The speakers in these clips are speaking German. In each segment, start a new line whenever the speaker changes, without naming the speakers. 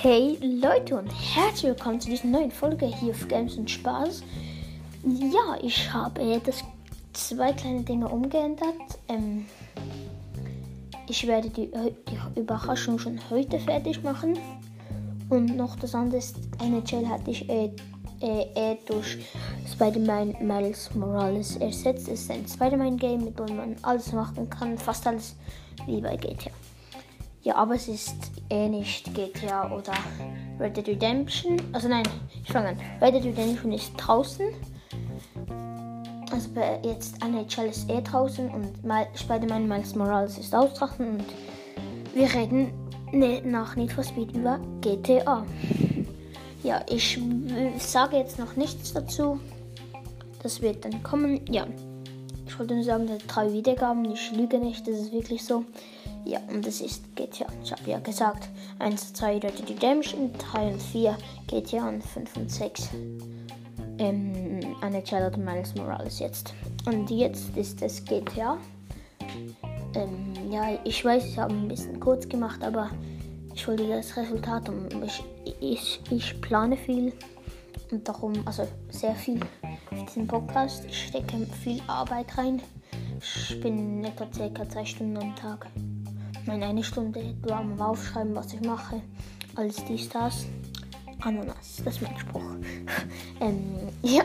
Hey Leute und herzlich willkommen zu dieser neuen Folge hier auf Games und Spaß. Ja, ich habe das zwei kleine Dinge umgeändert. Ähm, ich werde die, die, Überraschung schon heute fertig machen. Und noch das andere ist, NHL hatte ich äh, äh, äh, durch Spider-Man Miles Morales ersetzt. Es ist ein Spider-Man-Game, mit dem man alles machen kann, fast alles wie bei GTA. Ja, aber es ist eh nicht GTA oder Red Dead Redemption. Also nein, ich fange an. Red Dead Redemption ist draußen. Also jetzt NHL ist eh draußen und Spider-Man Miles Morales ist auch und wir reden nach Need for Speed über GTA. Ja, ich sage jetzt noch nichts dazu. Das wird dann kommen. Ja, ich wollte nur sagen, drei Wiedergaben. Ich lüge nicht, das ist wirklich so. Ja, und es ist GTA. Ich habe ja gesagt, 1, 2 Red Dead Redemption, 3 und 4 GTA und 5 und 6 ähm, eine Child Miles Morales jetzt. Und jetzt ist es GTA. Ähm, ja, ich weiß, ich habe ein bisschen kurz gemacht, aber ich wollte das Resultat und ich, ich, ich plane viel und darum, also sehr viel für diesen Podcast. Ich stecke viel Arbeit rein. Ich bin etwa circa zwei Stunden am Tag meine eine Stunde etwa am Aufschreiben, was ich mache. Alles dies, das. Ananas, das ist mein Spruch. ähm, ja,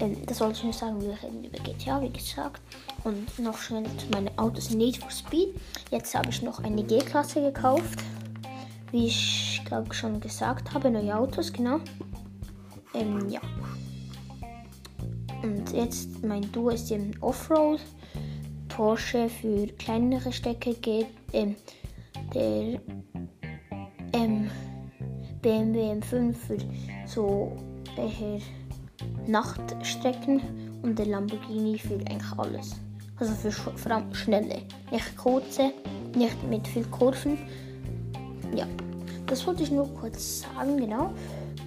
ähm, das wollte ich nur sagen. Wir reden über GTA, wie gesagt. Und noch schnell zu meinen Autos Need for Speed. Jetzt habe ich noch eine G-Klasse gekauft. Wie ich glaube schon gesagt habe, neue Autos, genau. Ähm, ja. Und jetzt mein Duo ist im Offroad. Porsche für kleinere Strecke geht ähm, der ähm, BMW M5 für so äh, Nachtstrecken und der Lamborghini für eigentlich alles. Also für vor allem schnelle, nicht kurze, nicht mit viel Kurven. Ja, das wollte ich nur kurz sagen, genau.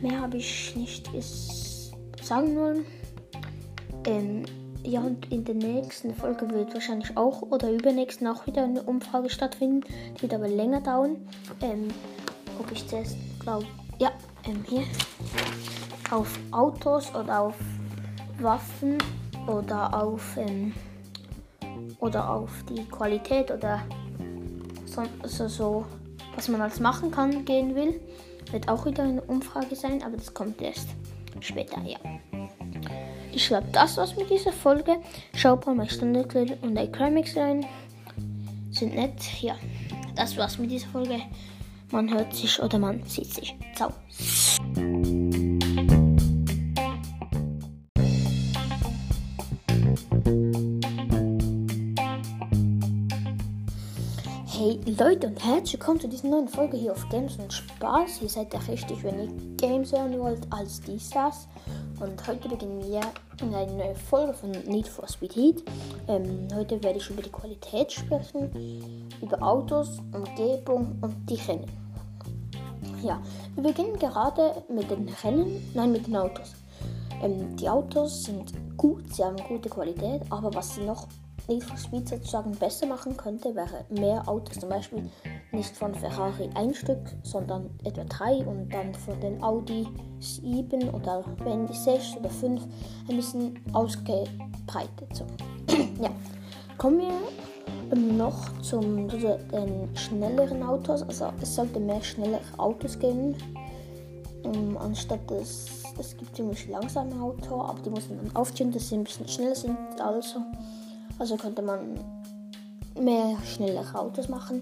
Mehr habe ich nicht sagen wollen. Ähm, ja, und in der nächsten Folge wird wahrscheinlich auch oder übernächsten auch wieder eine Umfrage stattfinden. Die wird aber länger dauern. Ähm, ob ich das glaube, ja, ähm, hier. Auf Autos oder auf Waffen oder auf, ähm, oder auf die Qualität oder so, also so, was man als machen kann, gehen will. Wird auch wieder eine Umfrage sein, aber das kommt erst später, ja. Ich glaube, das war's mit dieser Folge. Schaut mal mein Standard und Crimix rein. Sind nett. Ja, das war's mit dieser Folge. Man hört sich oder man sieht sich. Ciao. Hey Leute und herzlich willkommen zu dieser neuen Folge hier auf Games und Spaß. Ihr seid ja richtig, wenn ihr Games hören wollt, als dies das. Und heute beginnen wir eine neue Folge von Need for Speed Heat. Ähm, heute werde ich über die Qualität sprechen, über Autos, Umgebung und die Rennen. Ja, wir beginnen gerade mit den Rennen, nein, mit den Autos. Ähm, die Autos sind gut, sie haben gute Qualität, aber was sie noch For Speed sozusagen besser machen könnte, wäre mehr Autos, zum Beispiel nicht von Ferrari ein Stück, sondern etwa drei und dann von den Audi 7 oder wenn die 6 oder 5 ein bisschen ausgebreitet. So. ja. Kommen wir noch zum den schnelleren Autos. Also es sollte mehr schnellere Autos geben. Um, anstatt das, es gibt ziemlich langsame Autos, aber die muss man dann aufziehen, dass sie ein bisschen schneller sind. Also, also könnte man mehr schnellere Autos machen.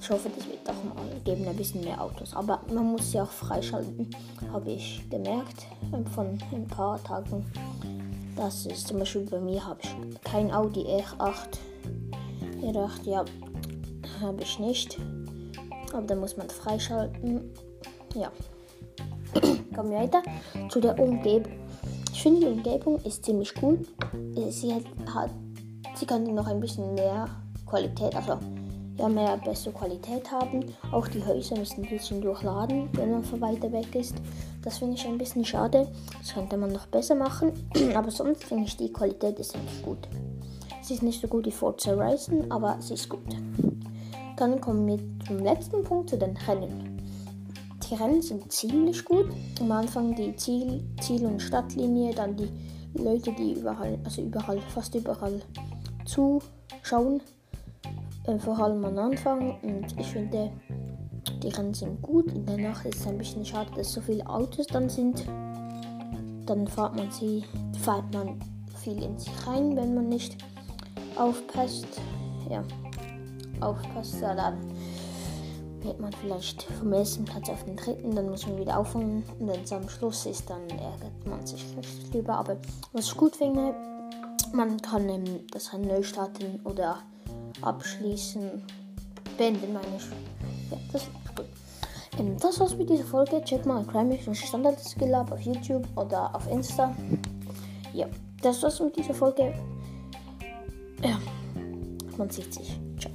Ich hoffe, das wird auch mal geben, ein bisschen mehr Autos. Aber man muss sie auch freischalten, habe ich gemerkt von ein paar Tagen. Das ist zum Beispiel bei mir habe ich kein Audi R8. R8, ja, habe ich nicht. Aber da muss man freischalten. Ja. Kommen wir weiter zu der Umgebung. Ich finde die Umgebung ist ziemlich gut. Sie hat sie kann noch ein bisschen mehr Qualität, also ja, mehr bessere Qualität haben. Auch die Häuser müssen ein bisschen durchladen, wenn man von weiter weg ist. Das finde ich ein bisschen schade. Das könnte man noch besser machen. Aber sonst finde ich die Qualität ist eigentlich gut. Sie ist nicht so gut wie Forza Horizon, aber sie ist gut. Dann kommen wir zum letzten Punkt, zu den Rennen. Die Rennen sind ziemlich gut. Am Anfang die Ziel, Ziel- und Stadtlinie, dann die Leute, die überall, also überall, fast überall zuschauen. Äh, vor allem am Anfang. Und ich finde, die Rennen sind gut. In der ist es ein bisschen schade, dass so viele Autos dann sind. Dann fährt man sie, fährt man viel in sich rein, wenn man nicht aufpasst. Ja, aufpasst, ja, dann wird man vielleicht vom ersten Platz auf den dritten, dann muss man wieder aufholen und wenn es am Schluss ist, dann ärgert man sich richtig drüber. Aber was ich gut finde, man kann ähm, das neu starten oder abschließen, beenden meine ich. Ja, das ist gut. Ähm, das war's mit dieser Folge. Check mal Crime Standard Skill Up auf YouTube oder auf Insta. Ja, das war's mit dieser Folge. Ja, man sieht sich. Ciao.